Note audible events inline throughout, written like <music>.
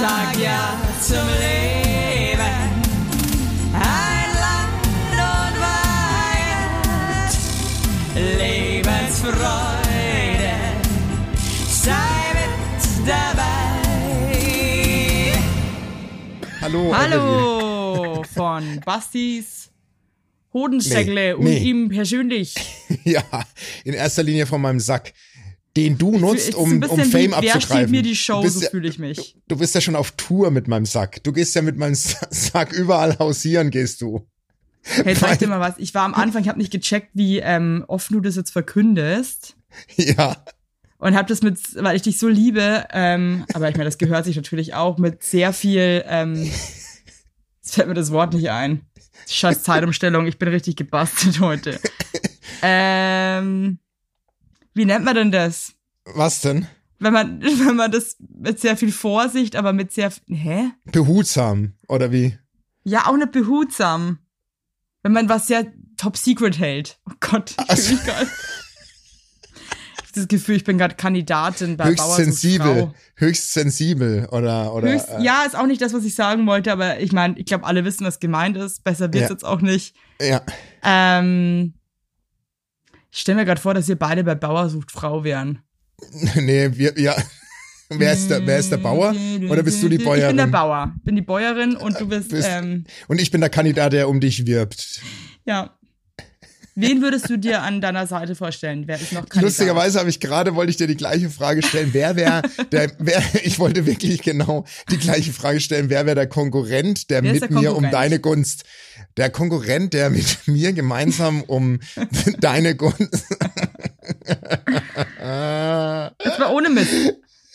sag ja zum Leben. Ein Land und Weihend, Lebensfreude, sei mit dabei. Hallo. Hallo <laughs> von Bastis Hodensäckle Nee, und nee. ihm persönlich. <laughs> Ja, in erster Linie von meinem Sack, den du nutzt, um, um Fame wie, abzugreifen. mir die Show, so ja, fühle ich mich. du bist ja schon auf Tour mit meinem Sack. Du gehst ja mit meinem Sa- Sack überall hausieren, gehst du. Hey, sag ich dir mal was. Ich war am Anfang, ich habe nicht gecheckt, wie ähm, oft du das jetzt verkündest. Ja, Und hab das mit, weil ich dich so liebe, ähm, aber ich meine, das gehört sich natürlich auch mit sehr viel, ähm, jetzt fällt mir das Wort nicht ein. Scheiß Zeitumstellung, ich bin richtig gebastelt heute. <laughs> Ähm, wie nennt man denn das? was denn? Wenn man, <laughs> wenn man das mit sehr viel Vorsicht, aber mit sehr, hä? Behutsam, oder wie? Ja, auch nicht behutsam. Wenn man was sehr top secret hält. Oh Gott, <laughs> ich fühle mich gerade. Ich habe das Gefühl, ich bin gerade Kandidatin bei höchst Bauer sensibel, höchst sensibel, oder, oder. Höchst, äh, ja, ist auch nicht das, was ich sagen wollte, aber ich meine, ich glaube, alle wissen, was gemeint ist. Besser wird's Ja. jetzt auch nicht. ja. Ähm, ich stelle mir gerade vor, dass ihr beide bei Bauer sucht Frau wären. <laughs> Nee, wir, ja. Wer ist der, wer ist der Bauer? Oder bist du die Bäuerin? Ich bin der Bauer. Bin die Bäuerin und du bist, Bist- ähm, Und ich bin der Kandidat, der um dich wirbt. ja. Wen würdest du dir an deiner Seite vorstellen? Wer ist noch Kandidat? Lustigerweise habe ich gerade, wollte ich dir die gleiche Frage stellen. Wer wäre der, wer, <laughs> ich wollte wirklich genau die gleiche Frage stellen. Wer wäre der Konkurrent, der Wer mit der mir um Konkurrent? deine Gunst, der Konkurrent, der mit <laughs> mir gemeinsam um <laughs> deine Gunst. Jetzt mal ohne Mist.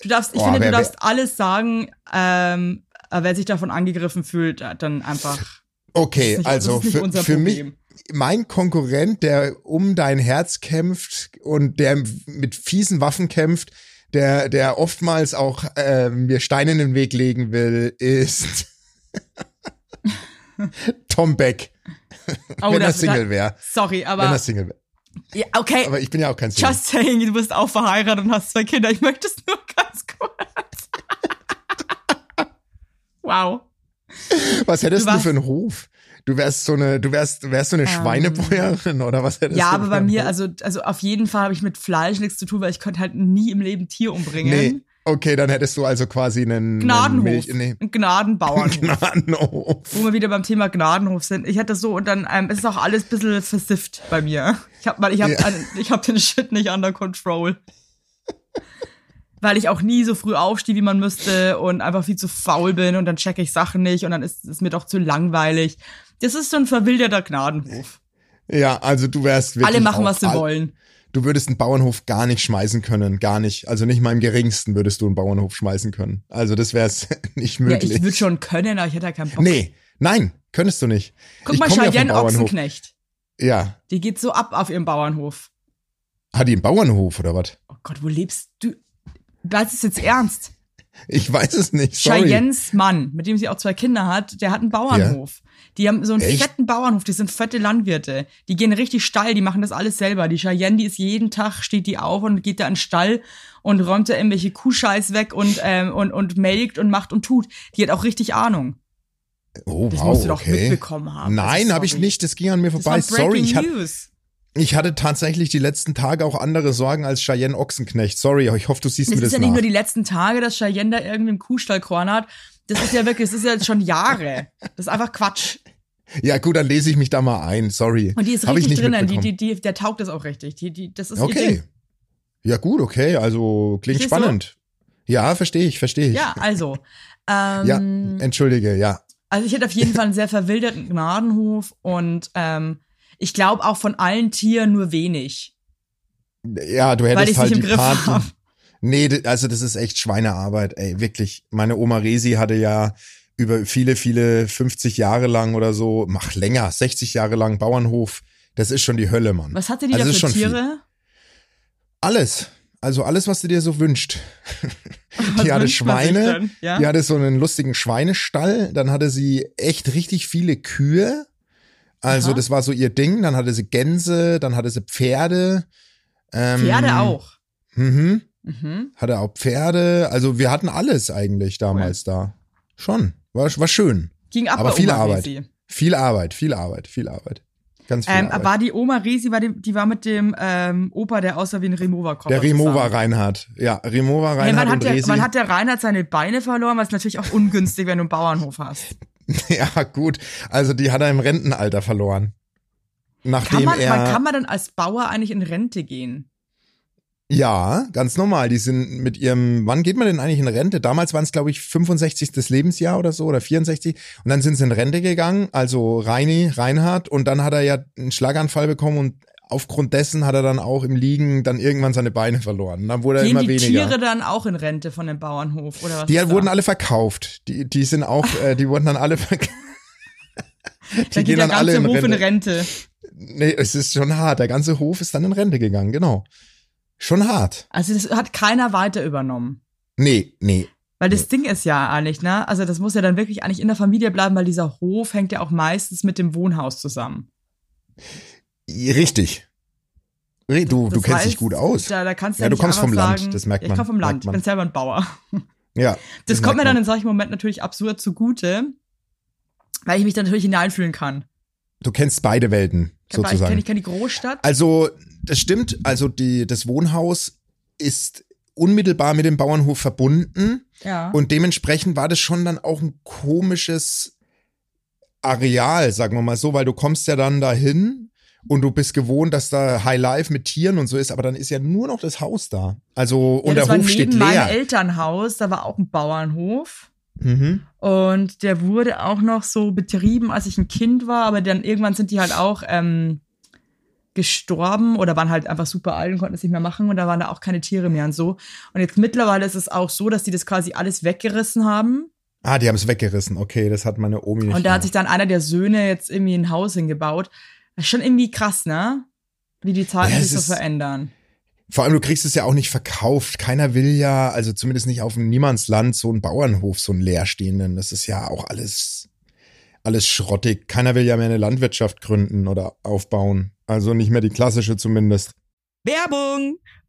Du darfst, ich Oh, finde, wer- du darfst alles sagen, ähm, wer sich davon angegriffen fühlt, dann einfach. Okay, nicht- also für, für mich. Mein Konkurrent, der um dein Herz kämpft und der mit fiesen Waffen kämpft, der, der oftmals auch äh, mir Steine in den Weg legen will, ist <laughs> Tom Beck. Oh, wenn er Single wäre. Sorry, Wenn aber. er Single wäre. ja, okay. Aber ich bin ja auch kein Single. Just saying, du bist auch verheiratet und hast zwei Kinder. Ich möchte es nur ganz kurz. <laughs> wow. was hättest du du, für einen Hof? Du wärst so eine, du wärst, wärst so eine Schweinebäuerin oder was hättest Ähm. Ja, du aber für bei einen mir, also, also auf jeden Fall habe ich mit Fleisch nichts zu tun, weil ich könnte halt nie im Leben Tier umbringen. Nee, okay, dann hättest du also quasi einen, einen Gnadenhof. Milch, nee, Ein Gnadenbauernhof. <laughs> Gnadenhof. wo wir wieder beim Thema Gnadenhof sind. Ich hatte so und dann ähm, es ist auch alles ein bisschen versifft bei mir. Ich habe mal ich habe Ja. ich habe den Shit nicht under control. Weil ich auch nie so früh aufstehe, wie man müsste und einfach viel zu faul bin und dann checke ich Sachen nicht und dann ist es mir doch zu langweilig. Das ist so ein verwilderter Gnadenhof. Ja, also du wärst wirklich Alle machen, was sie wollen. Du würdest einen Bauernhof gar nicht schmeißen können, gar nicht. Also nicht mal im geringsten würdest du einen Bauernhof schmeißen können. Also das wär's <laughs> nicht Ja, möglich. ich würde schon können, aber ich hätte ja keinen Bock. nee, nein, könntest du nicht. Guck ich mal, ja Cheyenne Bauernhof. Ochsenknecht. Ja, Die geht so ab auf ihrem Bauernhof. hat die einen Bauernhof oder was? Oh Gott, wo lebst du? Das ist jetzt ernst. Ich weiß es nicht. Sorry. Cheyennes Mann, mit dem sie auch zwei Kinder hat, der hat einen Bauernhof. Die haben so einen Echt? fetten Bauernhof, die sind fette Landwirte. Die gehen richtig steil, die machen das alles selber. Die Cheyenne, die ist jeden Tag, steht die auf und geht da in den Stall und räumt da irgendwelche Kuhscheiß weg und, ähm, und, und melkt und macht und tut. Die hat auch richtig Ahnung. Oh, Das wow, musst du doch okay. mitbekommen haben. Nein, habe ich nicht. Das ging an mir Das vorbei. Sorry, ich, hat, News. ich hatte tatsächlich die letzten Tage auch andere Sorgen als Cheyenne Ochsenknecht. Sorry, ich hoffe, du siehst Das mir ist das ja nicht nach. nur die letzten Tage, dass Cheyenne da irgendwie im Kuhstall kornert. Das ist ja wirklich, das ist ja schon Jahre. Das ist einfach Quatsch. Ja, gut, dann lese ich mich da mal ein. Sorry. Und die ist Hab ich richtig nicht drinnen. Die, die, die, der taugt das auch richtig. Die, die, das ist Okay. Ja, gut, okay. Also klingt Verstehst du? spannend. Ja, verstehe ich, verstehe ich. Ja, also. Ähm, Ja, entschuldige, ja. Also ich hätte auf jeden Fall einen sehr verwilderten Gnadenhof und ähm, ich glaube auch von allen Tieren nur wenig. Ja, du hättest halt die hab. Nee, also das ist echt Schweinearbeit, ey, wirklich. Meine Oma Resi hatte ja über viele, viele 50 Jahre lang oder so, mach länger, 60 Jahre lang Bauernhof. Das ist schon die Hölle, Mann. Was hatte die Also da für. Tiere? Alles. Also alles, was du dir so wünscht. <laughs> Was die hatte Schweine? Ja? die hatte so einen lustigen Schweinestall, dann hatte sie echt richtig viele Kühe. Also Aha. das war so ihr Ding. Dann hatte sie Gänse, dann hatte sie Pferde. Ähm, Pferde auch. Mhm. Mhm. Hatte auch Pferde. Also wir hatten alles eigentlich damals da. Schon. War, war schön. Ging ab Aber viel Arbeit. Viel Arbeit, viel Arbeit, viel Arbeit. Ganz viel Ähm, Arbeit. war die Oma Resi, war die, die war mit dem ähm, Opa, der aussah wie ein Remover-Koffer. der Remover zusammen. Reinhardt. Ja, Remover Hey, Reinhardt wann, hat der, Resi. wann hat der Reinhard seine Beine verloren? Was natürlich auch ungünstig, wenn du einen Bauernhof hast. <laughs> ja, gut. Also die hat er im Rentenalter verloren. Nachdem Kann man, er. man, kann man dann als Bauer eigentlich in Rente gehen? Ja, ganz normal. Die sind mit ihrem, wann geht man denn eigentlich in Rente? Damals waren es, glaube ich, 65. Lebensjahr oder so oder 64. Und dann sind sie in Rente gegangen, also Reini, Reinhard. Und dann hat er ja einen Schlaganfall bekommen und aufgrund dessen hat er dann auch im Liegen dann irgendwann seine Beine verloren. Dann wurde er Gehen immer die weniger. Tiere dann auch in Rente von dem Bauernhof? Oder was die wurden da? alle verkauft. Die, die sind auch, äh, die wurden dann alle verkauft. <laughs> Da Die geht der ganze in Hof in Rente. Nee, es ist schon hart. Der ganze Hof ist dann in Rente gegangen, genau. Schon hart. Also das hat keiner weiter übernommen. Nee, nee. Weil das Ding ist ja eigentlich, ne? Also das muss ja dann wirklich eigentlich in der Familie bleiben, weil dieser Hof hängt ja auch meistens mit dem Wohnhaus zusammen. Richtig. Du, du Das kennst heißt, dich gut aus. Da, da kannst du Ja, ja, du kommst vom Land, sagen, das merkt ja, man, Ich komme vom Land, ich bin selber ein Bauer. Ja. Das, kommt mir dann man. in solchen Momenten natürlich absurd zugute, weil ich mich dann natürlich hineinfühlen kann. Du kennst beide Welten, Ich kenne sozusagen. ich kenn die Großstadt. Also, das stimmt. Also, die, das Wohnhaus ist unmittelbar mit dem Bauernhof verbunden. Ja. Und dementsprechend war das schon dann auch ein komisches Areal, sagen wir mal so, weil du kommst ja dann dahin und du bist gewohnt, dass da High Life mit Tieren und so ist, aber dann ist ja nur noch das Haus da. Also, ja, und das der war Hof steht neben meinem leer. Elternhaus, da war auch ein Bauernhof. Mhm. Und der wurde auch noch so betrieben, als ich ein Kind war, aber dann irgendwann sind die halt auch ähm, gestorben oder waren halt einfach super alt und konnten es nicht mehr machen und da waren da auch keine Tiere mehr und so. Und jetzt mittlerweile ist es auch so, dass die das quasi alles weggerissen haben. Ah, die haben es weggerissen. Okay, das hat meine Omi nicht Und da hat gemacht. sich dann einer der Söhne jetzt irgendwie ein Haus hingebaut. Das ist schon irgendwie krass, ne? Wie die Zeiten Ja, sich so verändern. Vor allem, du kriegst es ja auch nicht verkauft. Keiner will ja, also zumindest nicht auf dem Niemandsland, so einen Bauernhof, so einen leerstehenden. Das ist ja auch alles, alles schrottig. Keiner will ja mehr eine Landwirtschaft gründen oder aufbauen. Also nicht mehr die klassische zumindest. Werbung!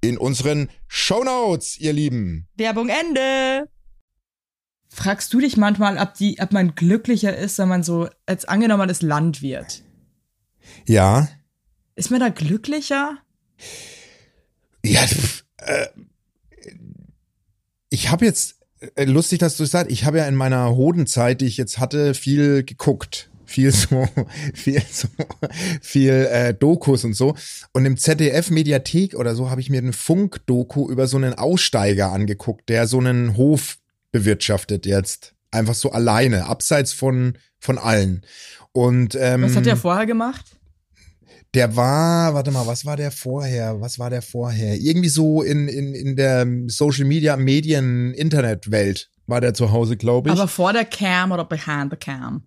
in unseren Shownotes, ihr Lieben. Werbung Ende. Fragst du dich manchmal, ob, die, ob man glücklicher ist, wenn man so, als angenommen man ist Landwirt? Ja. Ist man da glücklicher? Ja, äh, ich habe jetzt, äh, lustig, dass du es sagst, ich habe ja in meiner Hodenzeit, die ich jetzt hatte, viel geguckt. Viel so, <laughs> viel so, viel äh, Dokus und so. Und im ZDF-Mediathek oder so habe ich mir eine Funk-Doku über so einen Aussteiger angeguckt, der so einen Hof bewirtschaftet jetzt. Einfach so alleine, abseits von, von allen. Und ähm, Was hat der vorher gemacht? der war, warte mal, was war der vorher? Was war der vorher? Irgendwie so in, in, in der Social Media, Medien, Internetwelt war der zu Hause, glaube ich. Aber vor der Cam oder behind the Cam?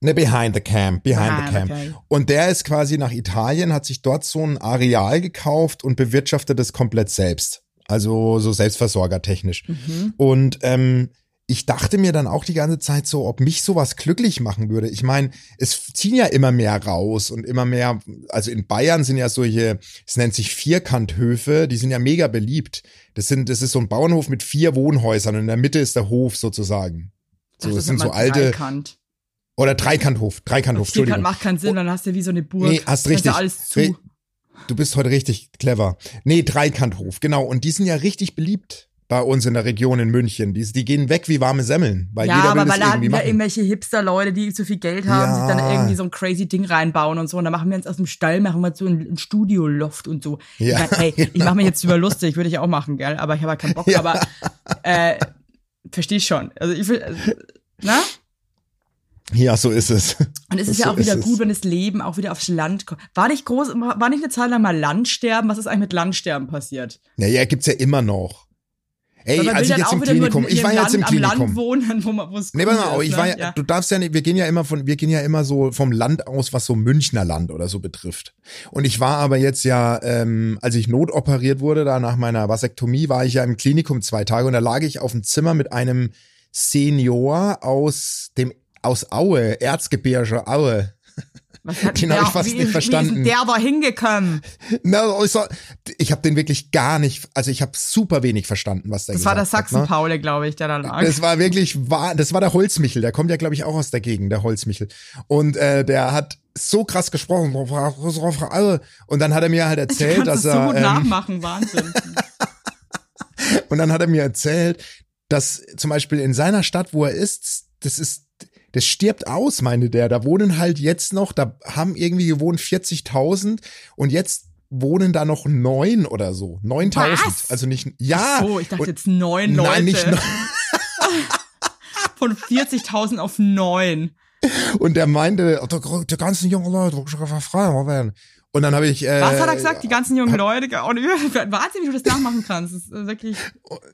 Ne, behind the cam, behind the Ah, cam. okay. Und der ist quasi nach Italien, hat sich dort so ein Areal gekauft und bewirtschaftet es komplett selbst. Also so Selbstversorgertechnisch. Mhm. Und ähm, ich dachte mir dann auch die ganze Zeit so, ob mich sowas glücklich machen würde. Ich meine, es ziehen ja immer mehr raus und immer mehr, also in Bayern sind ja solche, es nennt sich Vierkanthöfe, die sind ja mega beliebt. Das sind, das ist so ein Bauernhof mit vier Wohnhäusern und in der Mitte ist der Hof sozusagen. So, Ach, das sind nennt so alte, Dreikant. Oder Dreikanthof, Dreikanthof, Entschuldigung. macht keinen Sinn, dann hast du wie so eine Burg. Nee, hast richtig. alles zu. Du bist heute richtig clever. Nee, Dreikanthof, genau. Und die sind ja richtig beliebt bei uns in der Region in München. Die, die gehen weg wie warme Semmeln, weil ja, jeder aber weil da wieder machen. irgendwelche Hipster-Leute, die zu viel Geld haben, Ja. sich dann irgendwie so ein crazy Ding reinbauen und so. Und dann machen wir uns aus dem Stall, machen wir so ein, ein Studio-Loft und so. Ja, ich mein, hey, ich mache mich jetzt über lustig, würde ich auch machen, gell? Aber ich habe halt keinen Bock. Ja. Aber äh, versteh ich schon. Also ich will, äh, na? Ja, so ist es. Und es ist So ja auch wieder es. gut, wenn das Leben auch wieder aufs Land kommt. War nicht groß, war nicht eine Zeit lang mal Landsterben? Was ist eigentlich mit Landsterben passiert? Naja, gibt's ja immer noch. Ey, als ich jetzt im Klinikum, in ich war ihrem jetzt im Land, am Land Klinikum. wohnen, wo man, wo es Nee, warte mal, ich war ne? ja, du darfst ja nicht, wir gehen ja immer von, wir gehen ja immer so vom Land aus, was so Münchner Land oder so betrifft. Und ich war aber jetzt ja, ähm, als ich notoperiert wurde, da nach meiner Vasektomie, war ich ja im Klinikum zwei Tage und da lag ich auf dem Zimmer mit einem Senior aus dem, aus Aue, Erzgebirge Aue. Den der, hab ich fast wie, nicht verstanden. der da hingekommen? Na, ich, so, ich habe den wirklich gar nicht, also ich habe super wenig verstanden, was der Das war der gesagt hat, ne? Sachsen-Paule, glaube ich, der da lag. Das war wirklich das war der Holzmichel, der kommt ja, glaube ich, auch aus der Gegend, der Holzmichel. Und äh, der hat so krass gesprochen. Und dann hat er mir halt erzählt, dass es so er. gut Ähm, nachmachen, Wahnsinn. <laughs> und dann hat er mir erzählt, dass zum Beispiel in seiner Stadt, wo er ist, das ist, das stirbt aus, meinte der. Da wohnen halt jetzt noch, da haben irgendwie gewohnt 40.000 und jetzt wohnen da noch neun oder so. 9.000. Was? Also nicht, ja. so, ich dachte und, jetzt neun Leute. Nein, nicht neun. <laughs> Von 40.000 auf neun. Und der meinte, die, die ganzen jungen Leute, frei werden. Und dann habe ich. Äh, Was hat er gesagt? Die ganzen jungen Leute. <laughs> Und warte, wie du das nachmachen kannst. Das ist äh, wirklich.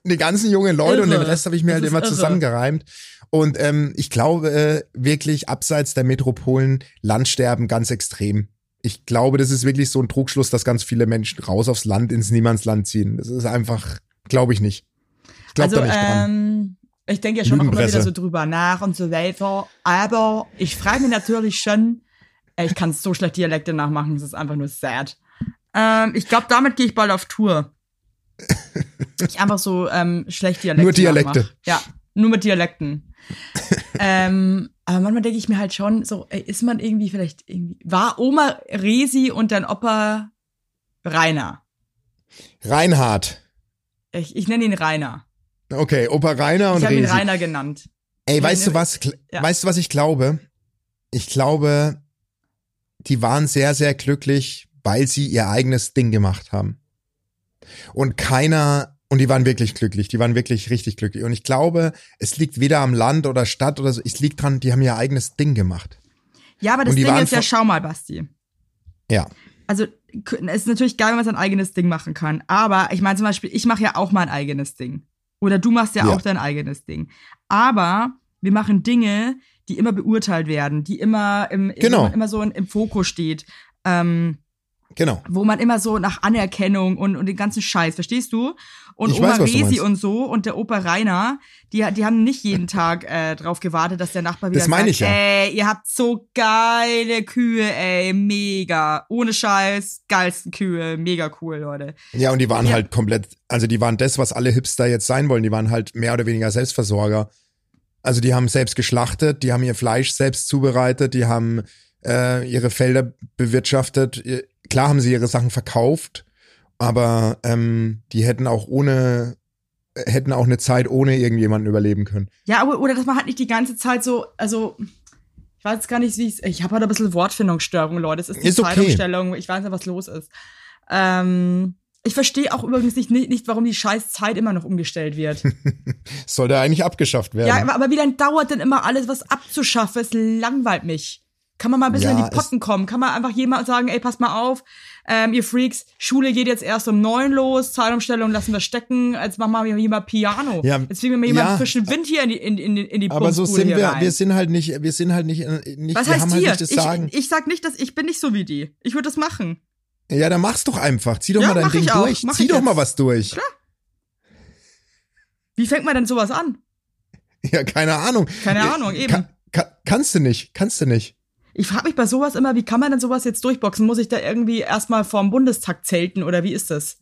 die ganzen jungen Leute und den Irre. Rest habe ich mir Das halt immer irre. zusammengereimt. Und ähm, ich glaube äh, wirklich abseits der Metropolen Landsterben ganz extrem. Ich glaube, das ist wirklich so ein Trugschluss, dass ganz viele Menschen raus aufs Land ins Niemandsland ziehen. Das ist einfach, glaube ich nicht. Ich glaube Also, da nicht dran. ähm, ich denke ja schon auch immer wieder so drüber nach und so weiter. Aber ich frage mich natürlich schon, ich kann so schlecht Dialekte nachmachen, das ist einfach nur sad. Ähm, ich glaube, damit gehe ich bald auf Tour. <laughs> Ich einfach so ähm, schlecht Dialekte. Nur Dialekte. nachmach. Ja, nur mit Dialekten. <laughs> ähm, aber manchmal denke ich mir halt schon, so, ey, ist man irgendwie vielleicht irgendwie. War Oma Resi und dein Opa Rainer? Reinhard. Ich, ich nenne ihn Rainer. Okay, Opa Rainer und Ich habe ihn Resi. Rainer genannt. Ey, weißt du was? Ja. Weißt du, was ich glaube? Ich glaube, die waren sehr, sehr glücklich, weil sie ihr eigenes Ding gemacht haben. Und keiner, und die waren wirklich glücklich, die waren wirklich richtig glücklich. Und ich glaube, es liegt weder am Land oder Stadt oder so, es liegt dran, die haben ihr eigenes Ding gemacht. Ja, aber das Ding ist ja, schau mal, Basti. Ja. Also, es ist natürlich geil, wenn man sein eigenes Ding machen kann. Aber ich meine zum Beispiel, ich mache ja auch mein eigenes Ding. Oder du machst ja, Ja. auch dein eigenes Ding. Aber wir machen Dinge, die immer beurteilt werden, die immer im, Genau. immer, immer so in, im Fokus steht. Ähm, Genau. wo man immer so nach Anerkennung und, und den ganzen Scheiß, verstehst du? Und Ich Oma weiß, Resi und so und der Opa Rainer, die, die haben nicht jeden Tag äh, drauf gewartet, dass der Nachbar wieder Das meine sagt, ich ja. ey, ihr habt so geile Kühe, ey, mega. Ohne Scheiß, geilsten Kühe, mega cool, Leute. Ja, und die waren Ja. halt komplett, also die waren das, was alle Hipster jetzt sein wollen. Die waren halt mehr oder weniger Selbstversorger. Also die haben selbst geschlachtet, die haben ihr Fleisch selbst zubereitet, die haben äh, ihre Felder bewirtschaftet. Klar haben sie ihre Sachen verkauft, aber ähm, die hätten auch ohne, hätten auch eine Zeit ohne irgendjemanden überleben können. Ja, aber, oder dass man halt nicht die ganze Zeit so, also, ich weiß gar nicht, wie ich Ich habe halt ein bisschen Wortfindungsstörung, Leute. Es ist die Ist okay. Zeitumstellung. Ich weiß nicht, was los ist. Ähm, ich verstehe auch übrigens nicht, nicht, nicht, warum die scheiß Zeit immer noch umgestellt wird. <laughs> Sollte eigentlich abgeschafft werden. ja, aber, wie lange dauert denn immer alles, was abzuschaffen? Es langweilt mich. Kann man mal ein bisschen Ja, in die Potten kommen? Kann man einfach jemand sagen, ey, passt mal auf, ähm, ihr Freaks, Schule geht jetzt erst um neun los, Zeitumstellung lassen wir stecken, jetzt machen wir hier mal Piano. Ja, jetzt kriegen wir mal jemanden ja. frischen Wind hier in die, in, in, in die aber so sind wir, rein. wir sind halt nicht, wir sind halt nicht, äh, nicht Was heißt haben hier? halt ich, ich sag nicht, dass ich bin nicht so wie die. Ich würde das machen. Ja, dann mach's doch einfach. Zieh doch Ja, mal dein Ding durch. Mach Zieh doch jetzt. mal was durch. Klar. Wie fängt man denn sowas an? <laughs> Ja, keine Ahnung. Keine Äh, Ahnung, eben. Kann, kann, kannst du nicht, kannst du nicht. Ich frage mich bei sowas immer, wie kann man denn sowas jetzt durchboxen? Muss ich da irgendwie erstmal vorm Bundestag zelten oder wie ist das?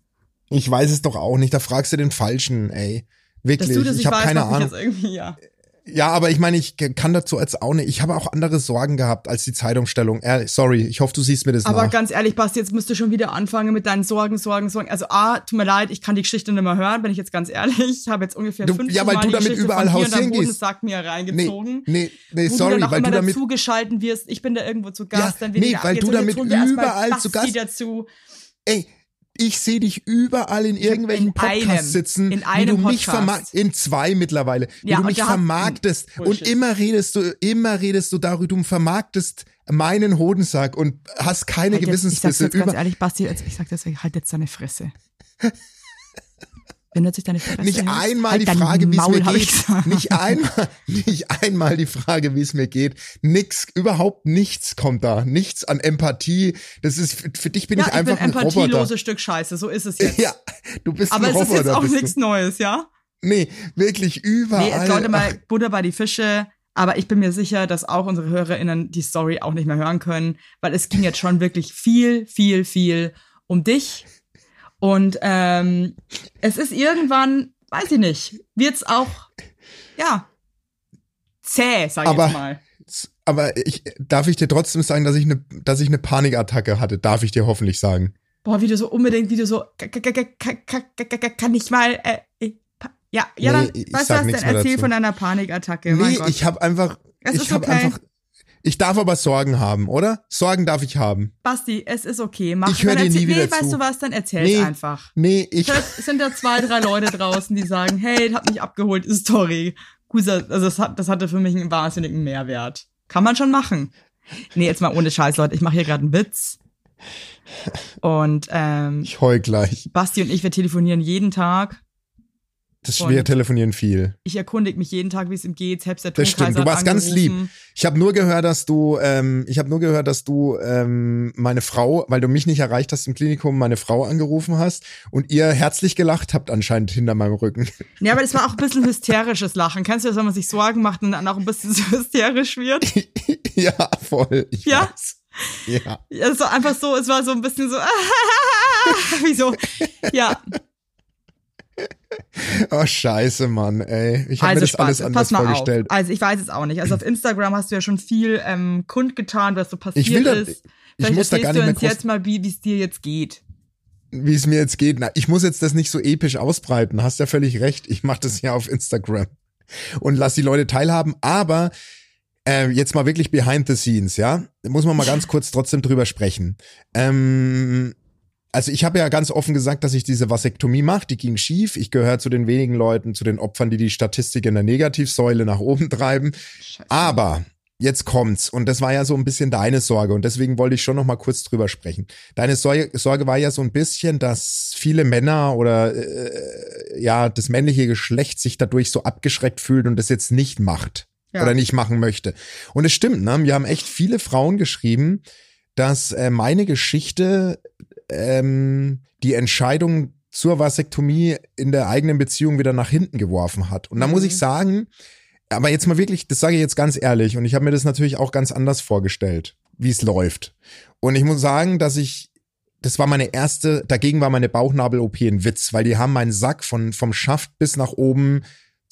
Ich weiß es doch auch nicht. Da fragst du den Falschen, ey. Wirklich. Dass du das ich habe keine Ahnung. ja. Ja, aber ich meine, ich kann dazu jetzt auch nicht. Ich habe auch andere Sorgen gehabt als die Zeitumstellung. Ehrlich, sorry, ich hoffe, du siehst mir das Aber nach. ganz ehrlich, Basti, jetzt musst du schon wieder anfangen mit deinen Sorgen, Sorgen, Sorgen. Also A, tut mir leid, ich kann die Geschichte nicht mehr hören, bin ich jetzt ganz ehrlich. Ich habe jetzt ungefähr 50 ja, weil Mal du damit Geschichte überall hausieren gehst. Bundestag mir nee, reingezogen. nee, nee, wo sorry, du weil du damit dazugeschalten wirst. Ich bin da irgendwo zu Gast, Ja, dann nee, weniger. weil du damit überall zu Gast- dazu. Ey, ich sehe dich überall in irgendwelchen in Podcasts einem, sitzen, in einem du mich Podcast. in zwei mittlerweile, Ja, du und mich vermarktest und Bullshit. immer redest du, immer redest du darüber, du vermarktest meinen Hodensack und hast keine Halt jetzt, ich sag's Gewissensbisse jetzt ganz ehrlich, Basti, ich sag das, halt jetzt deine Fresse. Wenn jetzt deine Fresse nicht einmal halt die Frage, wie es mir geht, nicht einmal, <laughs> nicht einmal die Frage, wie es mir geht, nix, überhaupt nichts kommt da, nichts an Empathie, das ist, für, für dich bin ja, ich einfach ich bin ein Roboter. empathieloses Stück Scheiße, so ist es jetzt. Ja, du bist Aber ein es ist Roboter. jetzt auch nichts Neues, ja? Nee, wirklich überall. Nee, jetzt Leute mal Butter bei die Fische. Aber ich bin mir sicher, dass auch unsere HörerInnen die Story auch nicht mehr hören können, weil es ging jetzt schon wirklich viel, viel, viel um dich. Und ähm, es ist irgendwann, weiß ich nicht, wird's auch, ja, zäh, sag ich Aber- jetzt mal. aber ich, darf ich dir trotzdem sagen, dass ich eine, dass ich eine Panikattacke hatte? Darf ich dir hoffentlich sagen? Boah, wie du so unbedingt, wie du so, ka- ka- ka- ka- ka- ka- ka- kann ich mal, äh, ja, ja, Nee, dann, du was, nichts dann mehr erzähl dazu. von deiner Panikattacke, nee, ich habe einfach, Es ich habe okay. einfach, ich darf aber Sorgen haben, oder? Sorgen darf ich haben. Basti, es ist okay, mach. Ich hör dann dir nie wieder nee, weißt zu. du was, dann erzähl's Nee. einfach. Nee, ich, Vielleicht sind da zwei, drei Leute draußen, die sagen, hey, hat mich abgeholt, ist Story. Also das, hat, das hatte für mich einen wahnsinnigen Mehrwert. Kann man schon machen. Nee, jetzt mal ohne Scheiß, Leute. Ich mache hier gerade einen Witz. Und ähm, ich heul gleich. Basti und ich, wir telefonieren jeden Tag. Das Und- wir telefonieren viel. Ich erkundige mich jeden Tag, wie es ihm geht. Selbst der Das stimmt. Du warst ganz lieb. angerufen. Ich habe nur gehört, dass du, ähm, ich habe nur gehört, dass du ähm, meine Frau, weil du mich nicht erreicht hast im Klinikum, meine Frau angerufen hast und ihr herzlich gelacht habt anscheinend hinter meinem Rücken. Ja, aber das war auch ein bisschen hysterisches Lachen. Kennst du das, wenn man sich Sorgen macht und dann auch ein bisschen <laughs> so hysterisch wird? <laughs> ja, voll. Ich Ja? weiß. Ja. Es war einfach so, es war so ein bisschen so, <laughs> wie so, ja. <laughs> Oh Scheiße, Mann, ey. Ich habe Also mir das Spaß, alles anders pass mal vorgestellt. auf. Also ich weiß es auch nicht. Also auf Instagram hast du ja schon viel ähm, kundgetan, was so passiert Ich will da- ist. ich Vielleicht muss da gar du nicht mehr uns jetzt mal, wie es dir jetzt geht. Wie es mir jetzt geht. Na, ich muss jetzt das nicht so episch ausbreiten. Hast ja völlig recht. Ich mache das ja auf Instagram und lass die Leute teilhaben. Aber äh, jetzt mal wirklich behind the scenes, ja? Da muss man mal ganz kurz trotzdem drüber sprechen. Ähm, also ich habe ja ganz offen gesagt, dass ich diese Vasektomie mache. Die ging schief. Ich gehöre zu den wenigen Leuten, zu den Opfern, die die Statistik in der Negativsäule nach oben treiben. Aber jetzt kommt's und das war ja so ein bisschen deine Sorge und deswegen wollte ich schon noch mal kurz drüber sprechen. Deine Sorge, Sorge war ja so ein bisschen, dass viele Männer oder äh, ja das männliche Geschlecht sich dadurch so abgeschreckt fühlt und das jetzt nicht macht Ja. oder nicht machen möchte. Und es stimmt, ne? Wir haben echt viele Frauen geschrieben, dass äh, meine Geschichte ähm, die Entscheidung zur Vasektomie in der eigenen Beziehung wieder nach hinten geworfen hat. Und da muss Mhm. ich sagen, aber jetzt mal wirklich, das sage ich jetzt ganz ehrlich, und ich habe mir das natürlich auch ganz anders vorgestellt, wie es läuft. Und ich muss sagen, dass ich, das war meine erste, dagegen war meine Bauchnabel-OP ein Witz, weil die haben meinen Sack von, vom Schaft bis nach oben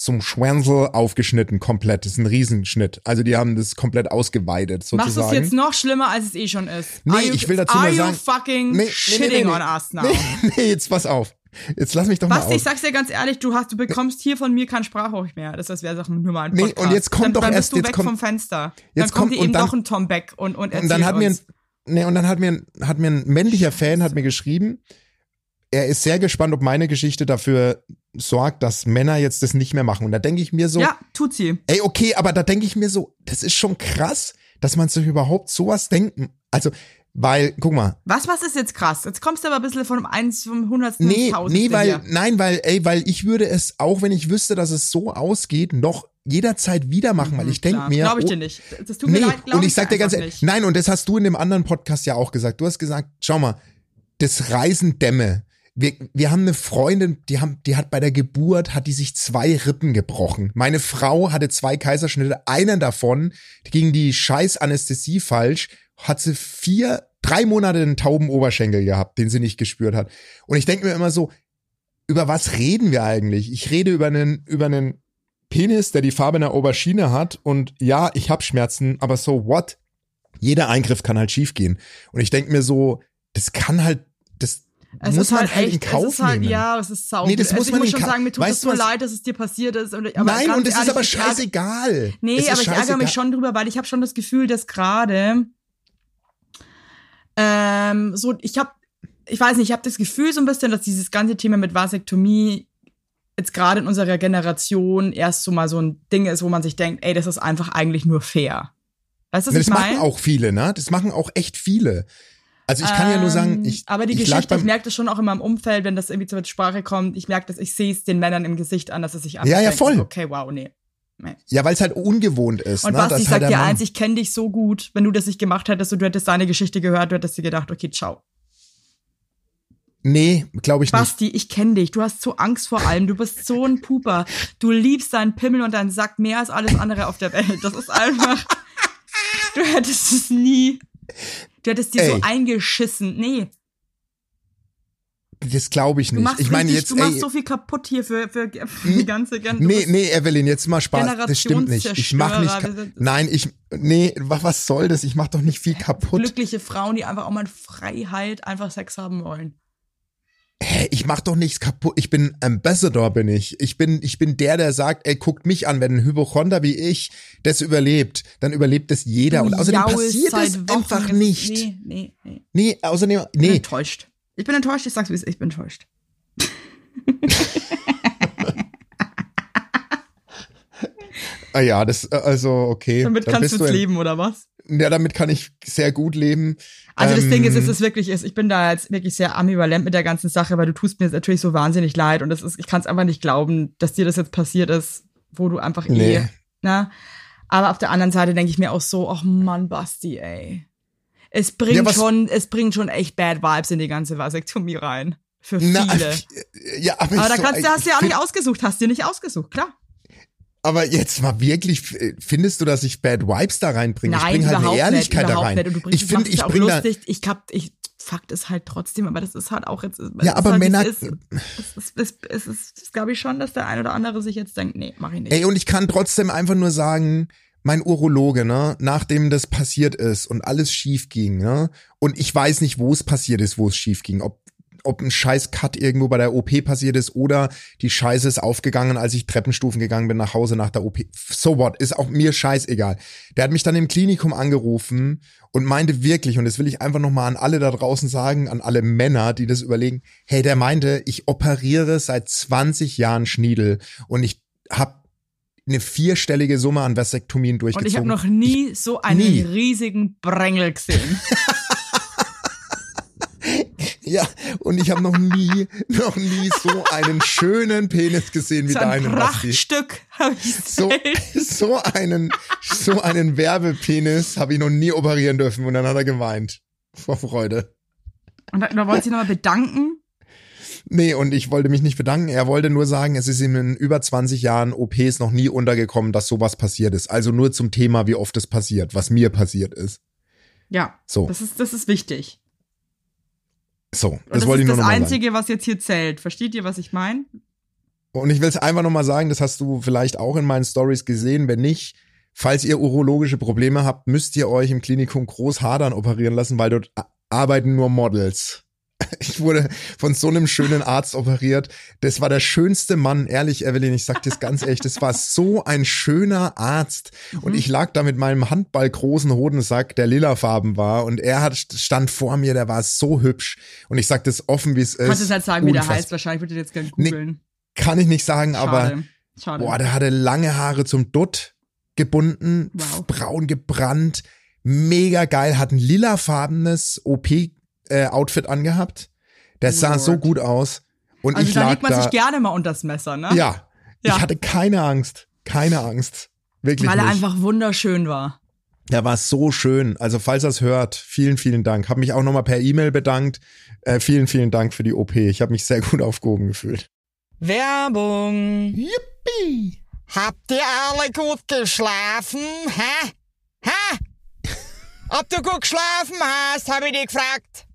zum Schwänzel aufgeschnitten, komplett. Das ist ein Riesenschnitt. Also die haben das komplett ausgeweitet, Machst du sozusagen. es jetzt noch schlimmer, als es eh schon ist? Nee, Are you, ich will dazu are nur you sagen- fucking Nee, nee, shitting nee, nee, on us now? Nee, <laughs> nee, jetzt pass auf. Jetzt lass mich doch Basti, mal ich aus. sag's dir ganz ehrlich, du hast, du bekommst hier von mir kein Sprachrohr mehr. Das heißt, wäre nur mal ein Nee, Podcast. und jetzt kommt dann, doch dann erst- bist du weg kommt- vom Fenster. jetzt dann kommt kommt- eben dann- doch ein Tom Beck und, und erzählt Und dann hat mir, ein, uns. nee, und dann hat mir, hat mir ein männlicher Fan hat mir geschrieben, er ist sehr gespannt, ob meine Geschichte dafür sorgt, dass Männer jetzt das nicht mehr machen. Und da denke ich mir so, Ja, tut sie. ey, okay, aber da denke ich mir so, das ist schon krass, dass man sich überhaupt sowas denken. Also, weil, guck mal, Was, was ist jetzt krass? Jetzt kommst du aber ein bisschen vom eins, vom hundertsten Nee, nee, weil, hier. nein, weil, ey, weil ich würde es, auch wenn ich wüsste, dass es so ausgeht, noch jederzeit wieder machen, weil ich denke mir. Glaube ich oh, dir nicht. Das tut nee, mir leid, und ich sag dir ganz ehrlich, nein, und das hast du in dem anderen Podcast ja auch gesagt. Du hast gesagt, schau mal, das reißen Dämme. Wir, wir haben eine Freundin, die haben, die hat bei der Geburt, hat die sich zwei Rippen gebrochen. Meine Frau hatte zwei Kaiserschnitte, einen davon, die ging die scheiß Anästhesie falsch, hat sie vier, drei Monate einen tauben Oberschenkel gehabt, den sie nicht gespürt hat. Und ich denke mir immer so, über was reden wir eigentlich? Ich rede über einen, über einen Penis, der die Farbe einer Aubergine hat und ja, ich habe Schmerzen, aber so what? Jeder Eingriff kann halt schiefgehen. Und ich denke mir so, das kann halt, das Es muss ist man halt halt in echt, Kauf es ist halt, nehmen. ja, es ist sau. Nee, das also muss ich man muss in schon Ka- sagen, mir tut es so leid, dass es dir passiert ist. Und, aber Nein, und es ist aber ich scheißegal. Nee, aber ich ärgere mich schon drüber, weil ich habe schon das Gefühl, dass gerade ähm, so, ich habe, ich weiß nicht, ich habe das Gefühl so ein bisschen, dass dieses ganze Thema mit Vasektomie jetzt gerade in unserer Generation erst so mal so ein Ding ist, wo man sich denkt, ey, das ist einfach eigentlich nur fair. Weißt du, was Nee, ich das machen meine? auch viele, ne? Das machen auch echt viele. Also ich kann ja nur sagen, Ähm, ich, aber die ich Geschichte, ich merke das schon auch in meinem Umfeld, wenn das irgendwie zur Sprache kommt. Ich merke das, ich sehe es den Männern im Gesicht an, dass es sich einfach Ja, ja, voll. Okay, wow, nee. nee. ja, weil es halt ungewohnt ist. Und ne? Basti, dass ich halt eins, ich kenne dich so gut. Wenn du das nicht gemacht hättest und du hättest deine Geschichte gehört, du hättest dir gedacht, okay, ciao. Nee, glaube ich nicht. Basti, ich kenne dich. Du hast so Angst vor allem. Du bist so ein Puper. Du liebst deinen Pimmel und deinen Sack mehr als alles andere auf der Welt. Das ist einfach. Du hättest es nie. Du hättest dir so Ey. eingeschissen. Nee, Das glaube ich du nicht. machst Ich meine jetzt, du machst ey, so viel kaputt hier für, für, für die ganze Gen du Nee, nee, Evelyn, jetzt mal Spaß. Das stimmt nicht. Ich mach nicht. Nein, ich. Nee, wa- was soll das? Ich mach doch nicht viel kaputt. glückliche Frauen, die einfach auch mal in Freiheit einfach Sex haben wollen. Hä, ich mach doch nichts kaputt. Ich bin Ambassador, bin ich. Ich bin, ich bin der, der sagt, ey, guckt mich an, wenn ein Hypochonder wie ich das überlebt, dann überlebt es jeder. Und außerdem jaulst passiert es einfach das nicht. Nee, nee, nee. Nee, außerdem, Ich bin nee. enttäuscht. Ich bin enttäuscht, ich sag's wie es ist, ich bin enttäuscht. <laughs> Ah ja, das, äh, also, okay. Damit kannst du leben, oder was? Ja, damit kann ich sehr gut leben. Also das Ähm, Ding ist, es ist wirklich, ist, ich bin da jetzt wirklich sehr ambivalent mit der ganzen Sache, weil du tust mir jetzt natürlich so wahnsinnig leid und das ist, ich kann es einfach nicht glauben, dass dir das jetzt passiert ist, wo du einfach Nee. eh, ne? Aber auf der anderen Seite denke ich mir auch so, ach Mann, Basti, ey. Es bringt Ja, schon, es bringt schon echt Bad Vibes in die ganze Vasektomie rein. Für viele. Na, ja, aber, aber ich da so, kannst du, hast du ja auch nicht ausgesucht, hast du dir nicht ausgesucht, klar. Aber jetzt mal wirklich, findest du, dass ich Bad Vibes da reinbringe? ich Nein, bringe halt eine Ehrlichkeit nicht, da rein. bringst, ich finde, ich bringe da. Ich hab, ich fakt es halt trotzdem, aber das ist halt auch jetzt. Ja, ist aber halt, Männer- Es ist, es ist, es ist, ist, glaube ich schon, dass der ein oder andere sich jetzt denkt, nee, mach ich nicht. ey, und ich kann trotzdem einfach nur sagen, mein Urologe, ne, nachdem das passiert ist und alles schief ging, ne, und ich weiß nicht, wo es passiert ist, wo es schief ging, ob ob ein scheiß Cut irgendwo bei der OP passiert ist oder die Scheiße ist aufgegangen, als ich Treppenstufen gegangen bin nach Hause nach der OP. So what, ist auch mir scheißegal. Der hat mich dann im Klinikum angerufen und meinte wirklich, und das will ich einfach nochmal an alle da draußen sagen, an alle Männer, die das überlegen, hey, der meinte, ich operiere seit 20 Jahren Schniedel und ich habe eine vierstellige Summe an Vasektomien Und ich habe durchgezogen. noch nie so einen Nie. riesigen Brängel gesehen. <laughs> ja, und ich habe noch nie, noch nie so einen schönen Penis gesehen wie so ein deinen. Prachtstück habe ich So, selten. so einen, so einen Werbepenis habe ich noch nie operieren dürfen und dann hat er geweint. Vor Freude. Und da, da wollte ich nochmal bedanken. Nee, und ich wollte mich nicht bedanken. Er wollte nur sagen, es ist ihm in über 20 Jahren OPs noch nie untergekommen, dass sowas passiert ist. Also nur zum Thema, wie oft es passiert, was mir passiert ist. Ja, So, das ist, das ist wichtig. So, das, das, wollte ich ist nur das nochmal sagen. Einzige, was jetzt hier zählt. Versteht ihr, was ich meine? Und ich will es einfach nochmal sagen, das hast du vielleicht auch in meinen Stories gesehen. Wenn nicht, falls ihr urologische Probleme habt, müsst ihr euch im Klinikum groß hadern operieren lassen, weil dort arbeiten nur Models. Ich wurde von so einem schönen Arzt operiert. Das war der schönste Mann, ehrlich, Evelyn, ich sag dir das ganz echt. Das war so ein schöner Arzt. Und ich lag da mit meinem handballgroßen Hodensack, der lilafarben war. Und er hat, stand vor mir, der war so hübsch. Und ich sag das offen, wie es ist. Kannst du halt sagen, wie der Unfassbar. heißt? Wahrscheinlich würde ich jetzt gerne Nee, googeln. Kann ich nicht sagen, aber Schade. Schade. Boah, der hatte lange Haare zum Dutt gebunden, Wow. braun gebrannt, mega geil, hat ein lilafarbenes OP-Outfit angehabt. Das sah Lord. so gut aus. Und also ich da lag legt man da. sich gerne mal unters Messer, ne? ja, Ja. ich hatte keine Angst. Keine Angst. Wirklich Weil er nicht. einfach wunderschön war. Der war so schön. Also falls er es hört, vielen, vielen Dank. Hab mich auch nochmal per E-Mail bedankt. Äh, vielen, vielen Dank für die OP. Ich habe mich sehr gut <laughs> aufgehoben gefühlt. Werbung. Yippie! Habt ihr alle gut geschlafen? Hä? Hä? <laughs> Ob du gut geschlafen hast, habe ich dich gefragt.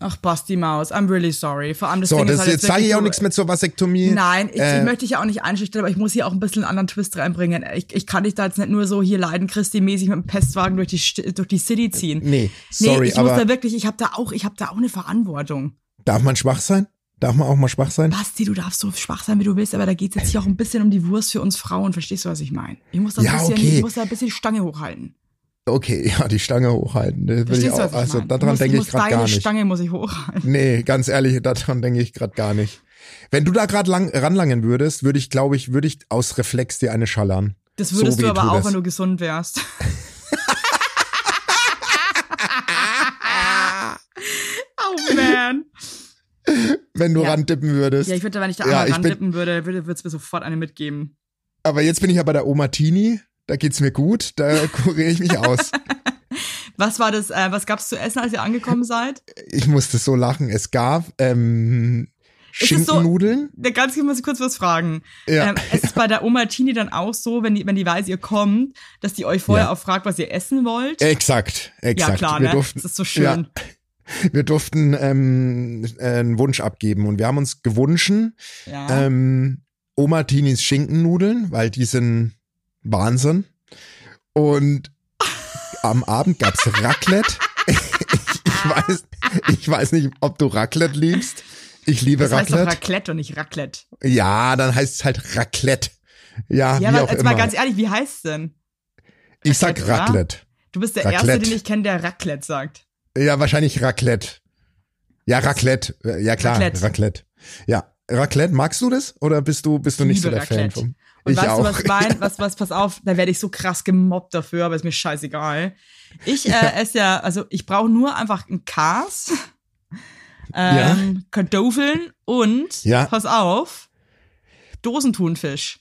Ach, Basti Maus, I'm really sorry. Vor allem das So, Ding das, ist halt jetzt sage ich auch so- nichts mehr zur Vasektomie. Nein, ich, Äh, ich möchte dich ja auch nicht einschüchtern, aber ich muss hier auch ein bisschen einen anderen Twist reinbringen. Ich, ich kann dich da jetzt nicht nur so hier leiden, Christi-mäßig mit dem Pestwagen durch die, durch die City ziehen. Nee, sorry, nee, ich muss aber da wirklich, ich habe da auch, ich habe da auch eine Verantwortung. darf man schwach sein? Darf man auch mal schwach sein? Basti, du darfst so schwach sein, wie du willst, aber da geht's jetzt hier auch ein bisschen um die Wurst für uns Frauen. Verstehst du, was ich meine? Ich muss da ein Ja, bisschen, okay. ich muss da ein bisschen die Stange hochhalten. Okay, <laughs> ja, die Stange hochhalten. Das will ich auch. was Also daran denke ich gerade gar nicht. Stange muss ich hochhalten. Nee, ganz ehrlich, <laughs> daran denke ich gerade gar nicht. Wenn du da gerade lang, ranlangen würdest, würde ich, glaube ich, würde ich aus Reflex dir eine schallern. Das würdest So du aber auch, es. wenn du gesund wärst. <laughs> oh man. Wenn du Ja. rantippen würdest. Ja, ich würde, wenn ich da Ja, einmal randippen würde, würde es mir sofort eine mitgeben. Aber jetzt bin ich ja bei der Oma Tini. Da geht's mir gut. Da kuriere ich mich aus. <laughs> Was war das, äh, was gab's zu essen, als ihr angekommen seid? Ich musste so lachen. Es gab ähm, so- Schinkennudeln. Da ganz muss ich kurz was fragen. Ja. Ähm, es ist bei der Oma Tini dann auch so, wenn die, wenn die weiß, ihr kommt, dass die euch vorher Ja. auch fragt, was ihr essen wollt? Exakt, exakt. ja, klar, wir ne? durften, das ist so schön. Ja, wir durften ähm, äh, einen Wunsch abgeben und wir haben uns gewünschen, Ja. ähm, Oma Tinis Schinkennudeln, weil die sind Wahnsinn. Und am Abend gab's Raclette. ich, <laughs> ich, weiß, ich weiß nicht, ob du Raclette liebst. Ich liebe das heißt doch Raclette. Raclette und nicht Raclette. ja, dann heißt es halt Raclette. Ja, Ja, wie aber auch jetzt immer. mal ganz ehrlich, wie heißt's denn? ich sag Raclette, oder? Raclette. Du bist der Raclette. Erste, den ich kenne, der Raclette sagt. Ja, wahrscheinlich Raclette. Ja, Raclette. Ja, klar, Raclette. Raclette. Ja, Raclette, magst du das? Oder bist du, bist du nicht so der Fan Raclette. vom? Und ich weißt auch. du, was mein, <laughs> was, was, pass auf, da werde ich so krass gemobbt dafür, aber ist mir scheißegal. Ich äh, esse ja, also ich brauche nur einfach ein Kas, ähm, Kartoffeln und, Ja. pass auf, Dosentunfisch.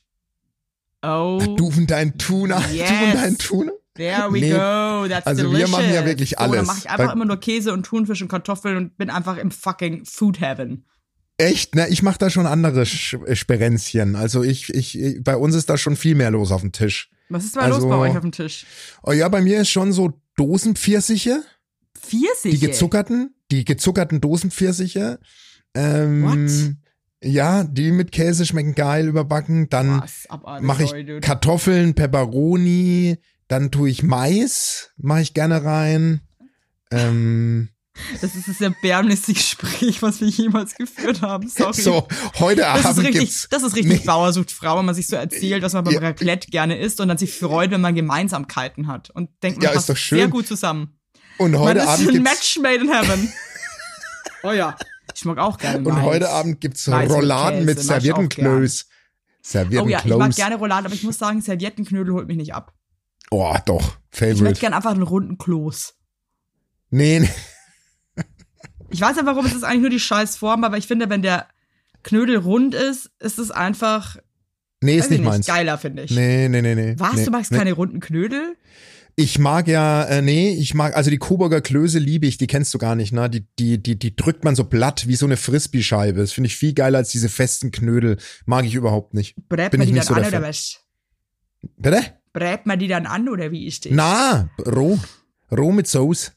Oh, Du und dein Tuna. Yes. <laughs> Du und dein Tuna. there we Nee. go, that's Also wir delicious. machen ja wirklich So, dann alles. mache ich einfach immer nur Käse und Thunfisch und Kartoffeln und bin einfach im fucking Food Heaven. Echt, ne? Ich mache da schon andere Sch Sperenzchen. Also ich, ich, bei uns ist da schon viel mehr los auf dem Tisch. Was ist mal Also- los bei euch auf dem Tisch? Oh ja, bei mir ist schon so Dosenpfirsiche, Pfirsiche? die gezuckerten, die gezuckerten Dosenpfirsiche. Ähm, What? Ja, die mit Käse schmecken geil überbacken. Dann mache ich dude. Kartoffeln, Peperoni, dann tue ich Mais, mache ich gerne rein. Ähm, Das ist das erbärmlichste Gespräch, was wir jemals geführt haben. Sorry. so, heute das ist Abend richtig, gibt's. das ist richtig Nee. Bauer sucht Frau, wenn man sich so erzählt, was man beim Ja. Raclette gerne isst und dann sich freut, wenn man Gemeinsamkeiten hat und denkt, man Ja, ist passt doch schön. sehr gut zusammen. Und Man heute ist Abend ein gibt's. Match made in heaven. oh ja. Ich mag auch gerne Und Mais. heute Abend gibt's Mais mit Rouladen mit auch Serviettenklöß. Oh ja, ich mag gerne Rouladen, aber ich muss sagen, Serviettenknödel holt mich nicht ab. oh, doch. Ich möchte Favorite. gerne einfach einen runden Kloß. Nee, nee. Ich weiß ja, warum es ist eigentlich nur die scheiß Form, aber ich finde, wenn der Knödel rund ist, ist es einfach Nee, ist ich nicht meins. geiler, finde ich. Nee, nee, nee, nee. Was, nee, du magst nee. keine runden Knödel? Ich mag ja, äh, nee, ich mag, also die Coburger Klöße liebe ich, die kennst du gar nicht, ne? Die, die, die, die drückt man so platt wie so eine Frisbee-Scheibe. Das finde ich viel geiler als diese festen Knödel. Mag ich überhaupt nicht. Brät Bin man die nicht dann so an der oder was? Bitte? Brät man die dann an oder wie ist das? Na, roh. Roh mit Soße.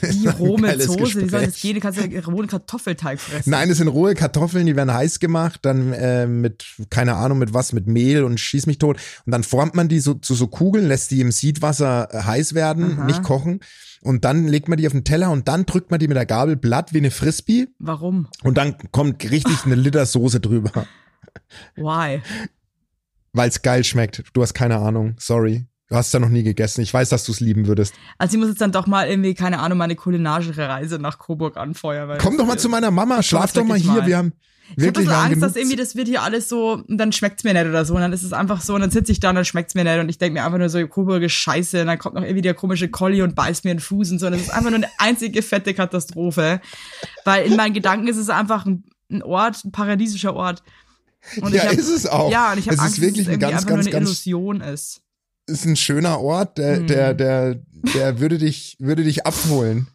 Wie roh mit Geiles Soße, wie soll gehen? Du kannst ja rohen Kartoffelteig fressen. Nein, das sind rohe Kartoffeln, die werden heiß gemacht, dann äh, mit, keine Ahnung, mit was, mit Mehl und schieß mich tot. Und dann formt man die so zu so Kugeln, lässt die im Siedwasser äh, heiß werden, Aha. nicht kochen. Und dann legt man die auf den Teller und dann drückt man die mit der Gabel platt wie eine Frisbee Warum? und dann kommt richtig eine Liter Soße drüber, Why? weil es geil schmeckt. Du hast keine Ahnung, sorry. Du hast ja noch nie gegessen. Ich weiß, dass du es lieben würdest. Also ich muss jetzt dann doch mal irgendwie, keine Ahnung, meine kulinarische Reise nach Coburg anfeuern. Komm doch mal zu meiner Mama, schlaf doch mal wirklich hier. mal. Wir haben Ich habe wirklich so lang Angst, genug dass irgendwie das wird hier alles so, und dann schmeckt's mir nicht oder so. Und dann ist es einfach so, und dann sitze ich da und dann schmeckt's mir nicht. Und ich denke mir einfach nur so, Coburg Scheiße. Und dann kommt noch irgendwie der komische Collie und beißt mir in den Fuß und so. Und das ist einfach nur eine einzige fette Katastrophe. Weil in meinen Gedanken ist es einfach ein, ein Ort, ein paradiesischer Ort. Und Ja, ich hab, ist es auch. Ja, und ich habe Es ist Angst, wirklich dass es ein irgendwie ganz, einfach nur ganz, eine ganz- Illusion ist. Ist ein schöner Ort, der, Hm. der, der, der würde dich, würde dich abholen.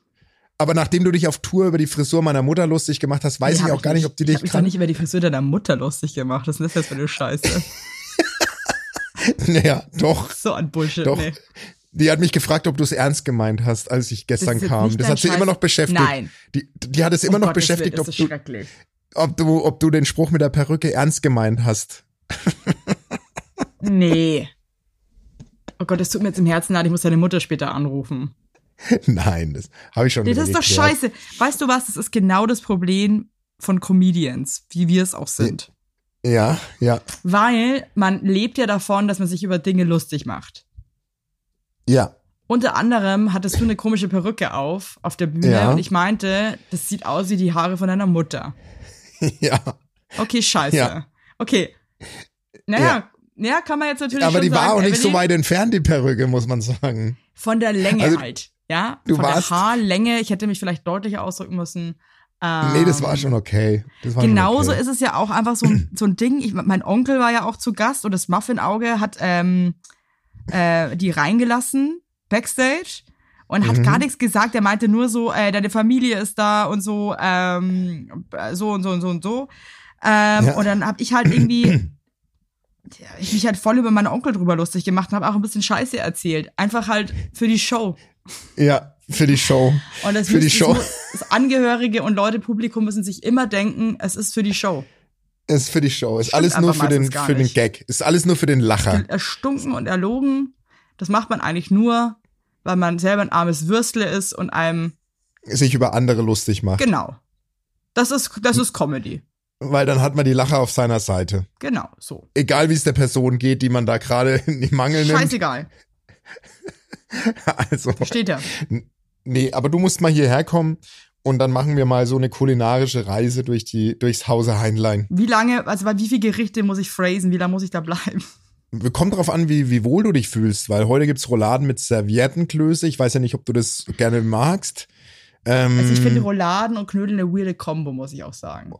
Aber nachdem du dich auf Tour über die Frisur meiner Mutter lustig gemacht hast, weiß Nee, ich auch gar nicht, ob die dich Ich habe mich doch nicht über die Frisur deiner Mutter lustig gemacht. Was ist das jetzt für eine Scheiße? <laughs> Naja, doch, So ein Bullshit. doch. Nee. Die hat mich gefragt, ob du es ernst gemeint hast, als ich gestern jetzt kam. Das hat sie Scheiß. immer noch beschäftigt. Nein. Die, die hat es immer Um noch Gottes beschäftigt, ob das du, ob du, ob du den Spruch mit der Perücke ernst gemeint hast. Nee. Oh Gott, das tut mir jetzt im Herzen leid, ich muss deine Mutter später anrufen. <laughs> Nein, das habe ich schon das ist doch geklärt. scheiße. Weißt du was? Das ist genau das Problem von Comedians, wie wir es auch sind. Ja, ja, Weil man lebt ja davon, dass man sich über Dinge lustig macht. ja. Unter anderem hattest du eine komische Perücke auf, auf der Bühne, Ja. und ich meinte, das sieht aus wie die Haare von deiner Mutter. <laughs> Ja, Okay, scheiße. Ja. Okay. Naja, ja. Kann man jetzt natürlich aber schon die war sagen, auch nicht so Evelyn, weit entfernt, die Perücke, muss man sagen. Von der Länge Also, halt. Ja, du von warst- der Haarlänge. Ich hätte mich vielleicht deutlicher ausdrücken müssen. Ähm, Nee, das war schon okay. War Genauso schon okay. ist es ja auch einfach so ein, <clears throat> so ein Ding. Ich, mein Onkel war ja auch zu Gast und das Muffin-Auge hat ähm, äh, die reingelassen, Backstage. Und hat Mhm. gar nichts gesagt. Er meinte nur so, äh, deine Familie ist da und so, ähm, so und so und so und so. Ähm, Ja. Und dann hab ich halt irgendwie, <clears throat> ja, ich mich halt voll über meinen Onkel drüber lustig gemacht und habe auch ein bisschen Scheiße erzählt. Einfach halt für die Show. Ja, für die Show. <laughs> Und das Für die Show. Das Angehörige und Leute, Publikum müssen sich immer denken, es ist für die Show. Ist für die Show. Ist alles nur für den, für den. Gag. Ist alles nur für den Lacher. erstunken und erlogen. Das macht man eigentlich nur, weil man selber ein armes Würstle ist und einem, Sich über andere lustig macht. genau. Das ist, das ist Comedy. Weil dann hat man die Lacher auf seiner Seite. Genau, so. Egal wie es der Person geht, die man da gerade <laughs> in die Mangel nimmt. Scheißegal. <laughs> Also, Steht ja. nee, aber du musst mal hierher kommen und dann machen wir mal so eine kulinarische Reise durch die, durchs Hause Heinlein. Wie lange, also bei wie viel Gerichte muss ich phrasen? Wie lange muss ich da bleiben? Kommt drauf an, wie, wie wohl du dich fühlst, weil heute gibt's Rouladen mit Serviettenklöße. Ich weiß ja nicht, ob du das gerne magst. Ähm, Also ich finde Rouladen und Knödel eine weirde Combo, muss ich auch sagen.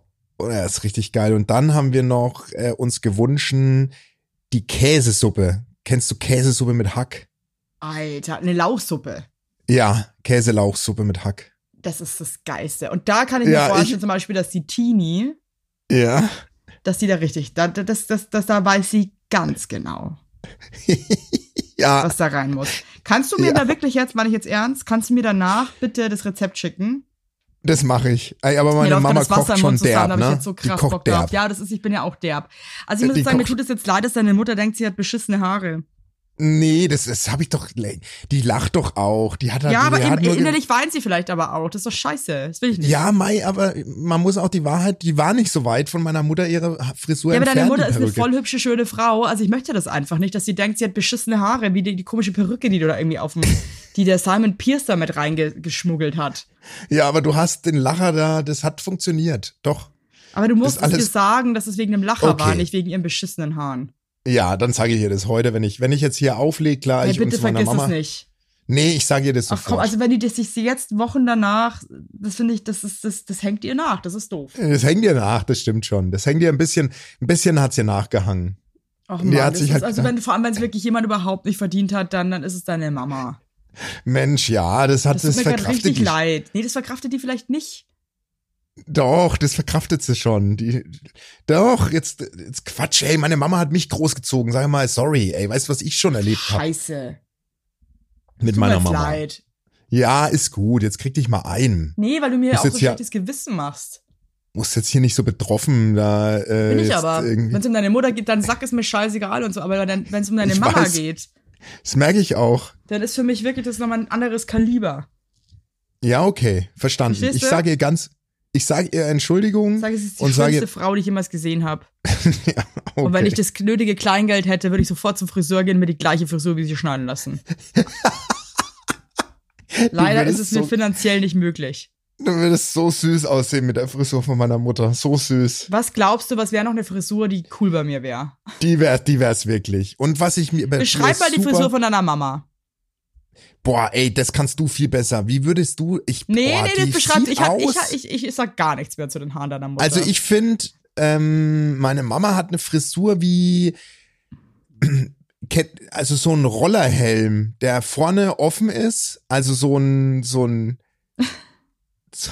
Oh, ja, ist richtig geil. Und dann haben wir noch äh, uns gewünscht, die Käsesuppe. Kennst du Käsesuppe mit Hack? Alter, eine Lauchsuppe. Ja, Käselauchsuppe mit Hack. Das ist das Geilste. Und da kann ich Ja, mir vorstellen, ich- zum Beispiel, dass die Teenie, Ja. dass die da richtig, da, das, das, das, da weiß sie ganz genau. <laughs> Ja, was da rein muss. Kannst du mir Ja. da wirklich jetzt, meine ich jetzt ernst, kannst du mir danach bitte das Rezept schicken? Das mache ich. Ey, aber meine Mama kocht schon derb, ne? jetzt so die kocht derb. Ja, das ist, ich bin ja auch derb. Also ich muss Die jetzt sagen, mir tut es jetzt leid, dass deine Mutter denkt, sie hat beschissene Haare. Nee, das, das habe ich doch. Die lacht doch auch. Die hat halt, Ja, aber im, innerlich weint sie vielleicht aber auch. Das ist doch scheiße. Das will ich nicht. Ja, Mai, aber man muss auch die Wahrheit, die war nicht so weit von meiner Mutter ihre Frisur Ja, aber deine. Mutter ist eine voll hübsche, schöne Frau. Also ich möchte das einfach nicht, dass sie denkt, sie hat beschissene Haare, wie die, die komische Perücke, die du da irgendwie auf dem <laughs> die der Simon Pierce da mit reingeschmuggelt hat. Ja, aber du hast den Lacher da, das hat funktioniert. Doch. Aber du musst es ihr sagen, dass es wegen dem Lacher Okay. war, nicht wegen ihren beschissenen Haaren. Ja, dann sage ich ihr das heute, wenn ich, wenn ich jetzt hier auflege, klar, Hey, ich bitte vergiss Mama. es nicht. Nee, ich sage ihr das Ach sofort. komm, also wenn die das sich jetzt Wochen danach, das finde ich, das ist, das, das hängt ihr nach, das ist doof. das hängt ihr nach, das stimmt schon. Das hängt ihr ein bisschen, ein bisschen hat's ihr nachgehangen. Ach Die man, hat sich halt- also wenn, vor allem wenn es wirklich jemand überhaupt nicht verdient hat, dann, dann ist es deine Mama. Mensch, ja, das hat Das das, tut mir verkraftet richtig die. leid. Nee, das verkraftet die vielleicht nicht. Doch, das verkraftet sie schon. Die, doch, jetzt, jetzt Quatsch, ey, meine Mama hat mich großgezogen. Sag mal, sorry, ey, weißt du, was ich schon erlebt habe Scheiße. mit Tut meiner Mama? leid. Ja, ist gut, jetzt krieg dich mal ein. Nee, weil du mir Muss auch so ja- schlechtes Gewissen machst. Musst jetzt hier nicht so betroffen da. Äh, Bin ich aber. Wenn es um deine Mutter geht, dann sag es mir scheißegal und so. Aber wenn es um deine Ich Mama weiß. geht, Das merke ich auch. dann ist für mich wirklich das nochmal ein anderes Kaliber. Ja, okay, verstanden. Ich sage ihr ganz, ich sage ihr Entschuldigung Ich sage, es ist die und schönste Frau, die ich jemals gesehen habe. <laughs> ja, okay. Und wenn ich das nötige Kleingeld hätte, würde ich sofort zum Friseur gehen und mir die gleiche Frisur wie sie schneiden lassen. <laughs> Leider ist es mir so- finanziell nicht möglich. Du würdest so süß aussehen mit der Frisur von meiner Mutter. So süß. Was glaubst du, was wäre noch eine Frisur, die cool bei mir wäre? Die wär, die wär's wirklich. Und was ich mir. Beschreib mal die Frisur von deiner Mama. Boah, ey, das kannst du viel besser. Wie würdest du. Ich, Nee, boah, nee, die das beschreibt. Ich, hab, ich, ich, ich, sag gar nichts mehr zu den Haaren deiner Mutter. Also ich finde, ähm, meine Mama hat eine Frisur wie. <clears throat> Also so ein Rollerhelm, der vorne offen ist. Also so ein. So ein. <laughs> So,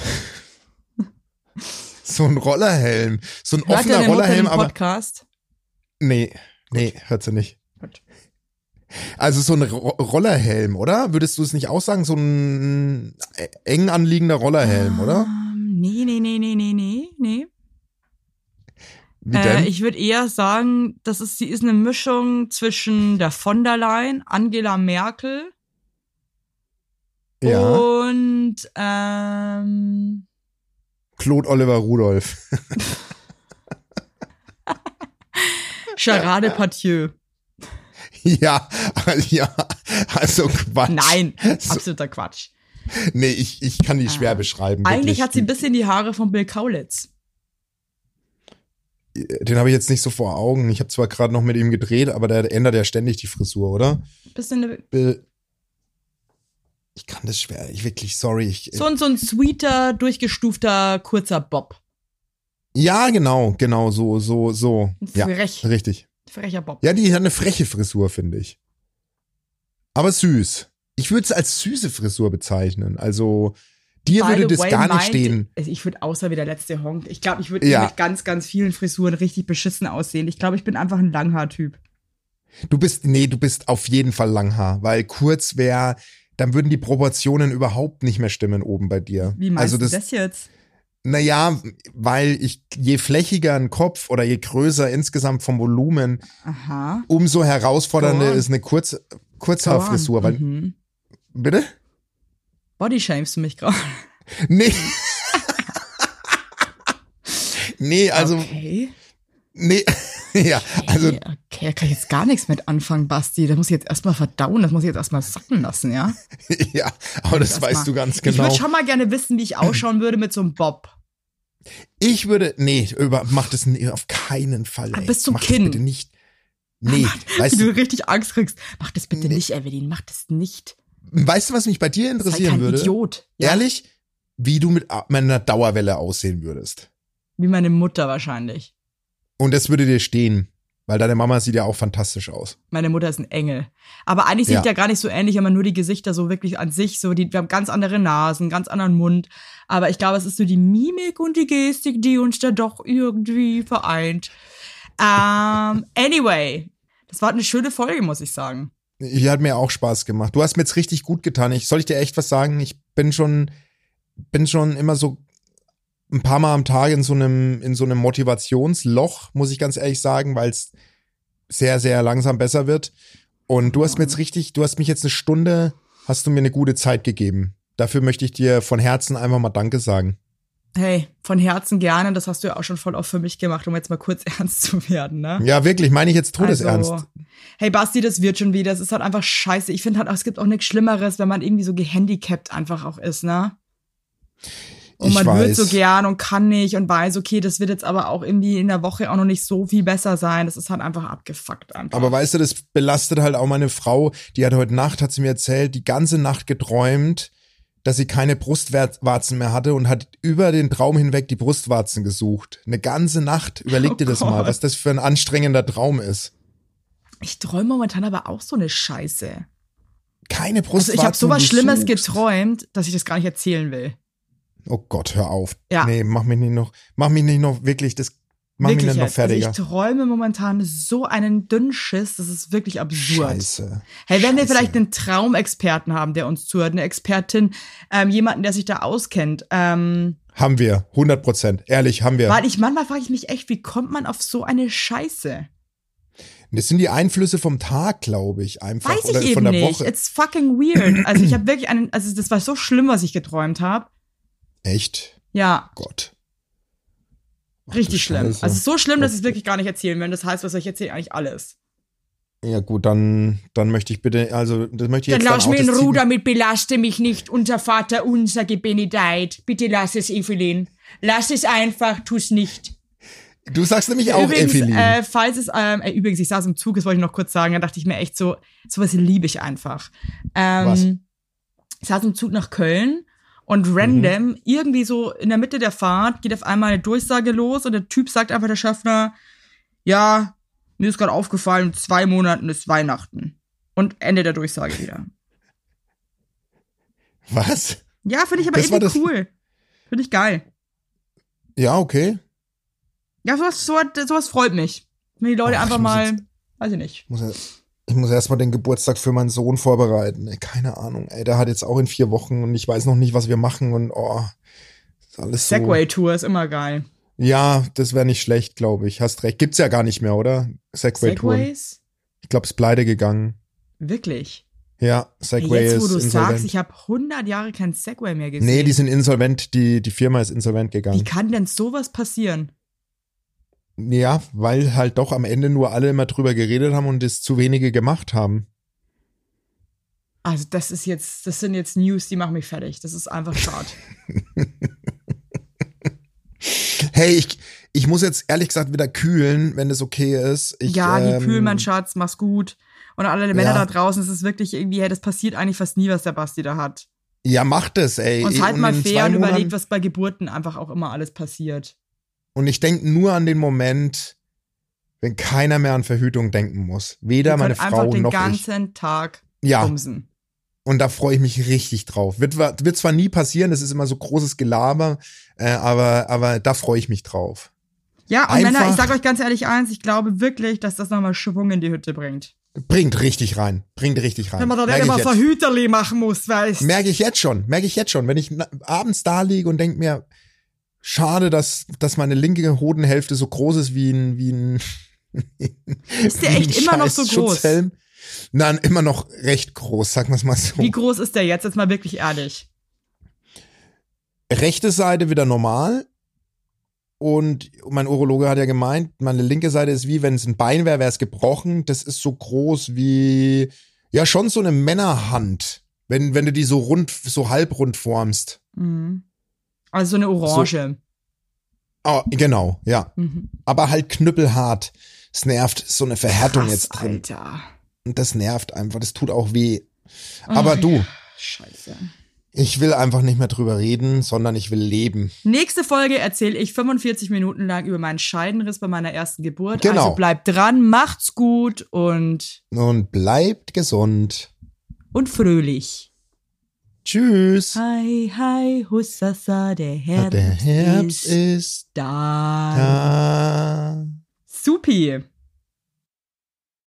so ein Rollerhelm. So ein Hört offener Rollerhelm, aber. Podcast? Nee, nee, hört sie nicht. Also so ein Ro Rollerhelm, oder? Würdest du es nicht aussagen? So ein äh, eng anliegender Rollerhelm, oder? Ähm, nee, nee, nee, nee, nee, nee, nee. Äh, ich würde eher sagen, das ist, sie ist eine Mischung zwischen der von der Leyen, Angela Merkel ja, und ähm, Claude Oliver Rudolph. Charade <laughs> Pathieu. <laughs> ja, <laughs> ja, also Quatsch. Nein, So, absoluter Quatsch. nee, ich, ich kann die schwer Ah. beschreiben. Eigentlich wirklich. hat sie ein bisschen die Haare von Bill Kaulitz. Den habe ich jetzt nicht so vor Augen. Ich habe zwar gerade noch mit ihm gedreht, aber der ändert ja ständig die Frisur, oder? Bisschen eine, Bill. Ich kann das schwer. Ich wirklich, sorry. Ich, so, ein, so ein sweeter, durchgestufter, kurzer Bob. ja, genau, genau, so, so, so. Ja, Frech. richtig. Frecher Bob. Ja, die hat eine freche Frisur, finde ich. Aber süß. Ich würde es als süße Frisur bezeichnen. Also, dir By würde das way, gar nicht stehen. Ich würde außer wie der letzte Honk. Ich glaube, ich würde Ja. mit ganz, ganz vielen Frisuren richtig beschissen aussehen. Ich glaube, ich bin einfach ein Langhaar-Typ. Du bist, nee, du bist auf jeden Fall Langhaar, weil kurz wäre, dann würden die Proportionen überhaupt nicht mehr stimmen oben bei dir. Wie meinst also du das, das jetzt? Naja, weil ich, je flächiger ein Kopf oder je größer insgesamt vom Volumen, Aha. umso herausfordernder ist eine Kurz, Kurzhaarfrisur. Weil, Mhm. bitte? Bodyshamest du mich gerade? <laughs> Nee. <laughs> nee, also, Okay. nee, <laughs> ja, also, okay, okay, da kann ich jetzt gar nichts mit anfangen, Basti. Das muss ich jetzt erstmal verdauen, das muss ich jetzt erstmal sacken lassen, ja? <laughs> ja, aber das mal- weißt du ganz Ich genau. würde schon mal gerne wissen, wie ich ausschauen würde mit so einem Bob. Ich würde, nee, über, mach das auf keinen Fall. Ah, Ey. bis zum mach Kinn. Das bitte nicht. Nee, weißt Wie du du, richtig Angst kriegst. Mach das bitte Nee. nicht, Evelyn, mach das nicht. weißt du, was mich bei dir Sei interessieren kein würde? Idiot. Ja? Ehrlich, wie du mit meiner Dauerwelle aussehen würdest. Wie meine Mutter wahrscheinlich. Und das würde dir stehen, weil deine Mama sieht ja auch fantastisch aus. Meine Mutter ist ein Engel. Aber eigentlich sind Ja. ja gar nicht so ähnlich, aber nur die Gesichter so wirklich an sich so. Die, wir haben ganz andere Nasen, ganz anderen Mund. Aber ich glaube, es ist so die Mimik und die Gestik, die uns da doch irgendwie vereint. Ähm, <laughs> anyway, das war eine schöne Folge, muss ich sagen. Die hat mir auch Spaß gemacht. Du hast mir jetzt richtig gut getan. Ich soll ich dir echt was sagen? Ich bin schon, bin schon immer so ein paar Mal am Tag in so einem, in so einem Motivationsloch, muss ich ganz ehrlich sagen, weil es sehr, sehr langsam besser wird. Und du hast mir jetzt richtig, du hast mich jetzt eine Stunde, hast du mir eine gute Zeit gegeben. Dafür möchte ich dir von Herzen einfach mal Danke sagen. Hey, von Herzen gerne. Das hast du ja auch schon voll oft für mich gemacht, um jetzt mal kurz <laughs> ernst zu werden, ne? Ja, wirklich, meine ich jetzt todesernst. Also, hey Basti, das wird schon wieder. Es ist halt einfach scheiße. Ich finde halt auch, es gibt auch nichts Schlimmeres, wenn man irgendwie so gehandicapt einfach auch ist, ne? Und Ich man wird weiß. so gern und kann nicht und weiß, okay, das wird jetzt aber auch irgendwie in der Woche auch noch nicht so viel besser sein. Das ist halt einfach abgefuckt einfach. Aber weißt du, das belastet halt auch meine Frau. Die hat heute Nacht, hat sie mir erzählt, die ganze Nacht geträumt, dass sie keine Brustwarzen mehr hatte und hat über den Traum hinweg die Brustwarzen gesucht. Eine ganze Nacht. Überleg Oh dir das mal, Gott. was das für ein anstrengender Traum ist. ich träume momentan aber auch so eine Scheiße. Keine Also Brustwarzen. ich habe sowas Schlimmes geträumt, dass ich das gar nicht erzählen will. Oh Gott, hör auf. Ja. Nee, mach mich nicht noch, mach mich nicht noch wirklich, das, mach mich nicht noch jetzt. Also fertiger. ich träume momentan so einen Dünnschiss, das ist wirklich absurd. Scheiße. Hey, wenn wir Scheiße. vielleicht einen Traumexperten haben, der uns zuhört, eine Expertin, ähm, jemanden, der sich da auskennt, ähm, Haben wir, 100 Prozent. Ehrlich, haben wir. weil ich manchmal frage ich mich echt, wie kommt man auf so eine Scheiße? Das sind die Einflüsse vom Tag, glaube ich, einfach. Weiß oder ich von eben der nicht. Woche. It's fucking weird. Also ich <clears throat> habe wirklich einen, also das war so schlimm, was ich geträumt habe. Echt? Ja, Gott. Ach, richtig schlimm. Scheiße. Also so schlimm, dass ich es wirklich gar nicht erzählen will. Das heißt, was ich erzählen? Eigentlich alles. Ja gut, dann, dann möchte ich bitte, also das möchte ich Dann jetzt lass auch, mich in Ruhe damit, belaste mich nicht. Unser Vater unser gebenedeit. Bitte lass es, Evelyn. Lass es einfach, tu's nicht. Du sagst nämlich auch, übrigens, Evelyn. äh, falls es, ähm, äh, übrigens, ich saß im Zug, das wollte ich noch kurz sagen, da dachte ich mir echt so, sowas liebe ich einfach. Ähm, Was? Ich saß im Zug nach Köln und Mhm. random, irgendwie so in der Mitte der Fahrt, geht auf einmal eine Durchsage los und der Typ sagt einfach, der Schaffner, ja, mir ist gerade aufgefallen, in zwei Monaten ist Weihnachten. Und Ende der Durchsage wieder. <laughs> Was? Ja, finde ich aber Das irgendwie cool. Finde ich geil. Ja, okay. Ja, sowas, sowas, sowas freut mich. Wenn die Leute Ach, einfach mal, jetzt- weiß ich nicht. Ich muss, ja- ich muss erstmal den Geburtstag für meinen Sohn vorbereiten. Ey, keine Ahnung. Ey, der hat jetzt auch in vier Wochen und ich weiß noch nicht, was wir machen und oh, ist alles so. Segway-Tour ist immer geil. Ja, das wäre nicht schlecht, glaube ich. Hast recht. Gibt's ja gar nicht mehr, oder? Segway-Touren. Segways? Ich glaube, es ist pleite gegangen. Wirklich? Ja, Segway Jetzt, wo ist du insolvent. sagst, ich habe 100 Jahre kein Segway mehr gesehen. nee, die sind insolvent. Die, die Firma ist insolvent Wie gegangen. kann denn sowas passieren? Ja, weil halt doch am Ende nur alle immer drüber geredet haben und es zu wenige gemacht haben. Also, das ist jetzt, das sind jetzt News, die machen mich fertig. Das ist einfach schade. <laughs> Hey, ich, ich muss jetzt ehrlich gesagt wieder kühlen, wenn das okay ist. Ich, ja, die ähm, kühlen, mein Schatz, mach's gut. Und alle Männer Ja. da draußen, es ist wirklich irgendwie, hey, das passiert eigentlich fast nie, was der Basti da hat. Ja, macht es, ey. Und halt Und mal fair und überlegt, was bei Geburten einfach auch immer alles passiert. Und ich denke nur an den Moment, wenn keiner mehr an Verhütung denken muss. Weder meine können einfach Frau den noch ich. ganzen Tag Ja, bumsen. und da freue ich mich richtig drauf. Wird, wird zwar nie passieren, das ist immer so großes Gelaber, äh, aber, aber da freue ich mich drauf. Ja, und Einfach- Männer, ich sag euch ganz ehrlich eins, ich glaube wirklich, dass das nochmal Schwung in die Hütte bringt. Bringt richtig rein. Bringt richtig rein. Wenn man da nicht immer ich. Verhüterli machen muss, weißt Merke ich jetzt schon. Merke ich jetzt schon. Wenn ich abends da liege und denke mir, schade, dass, dass meine linke Hodenhälfte so groß ist wie ein, wie ein, <laughs> Ist der wie echt ein immer noch so groß? Nein, immer noch recht groß, sagen wir es mal so. Wie groß ist der jetzt? Jetzt mal wirklich ehrlich. rechte Seite wieder normal. Und mein Urologe hat ja gemeint, meine linke Seite ist wie, wenn es ein Bein wäre, wäre es gebrochen. Das ist so groß wie, ja, schon so eine Männerhand. Wenn, wenn du die so rund, so halbrund formst. Mhm. Also so eine Orange. Oh, genau, ja. Mhm. Aber halt knüppelhart. Es nervt, so eine Verhärtung Krass, jetzt drin. Alter. Und das nervt einfach, das tut auch weh. Aber Oh, du, Scheiße. ich will einfach nicht mehr drüber reden, sondern ich will leben. Nächste Folge erzähle ich 45 Minuten lang über meinen Scheidenriss bei meiner ersten Geburt. Genau. Also bleibt dran, macht's gut und, Und bleibt gesund. und fröhlich. Tschüss. Hi, hi, hussasa, der Herbst, Der Herbst ist ist da. da. Supi.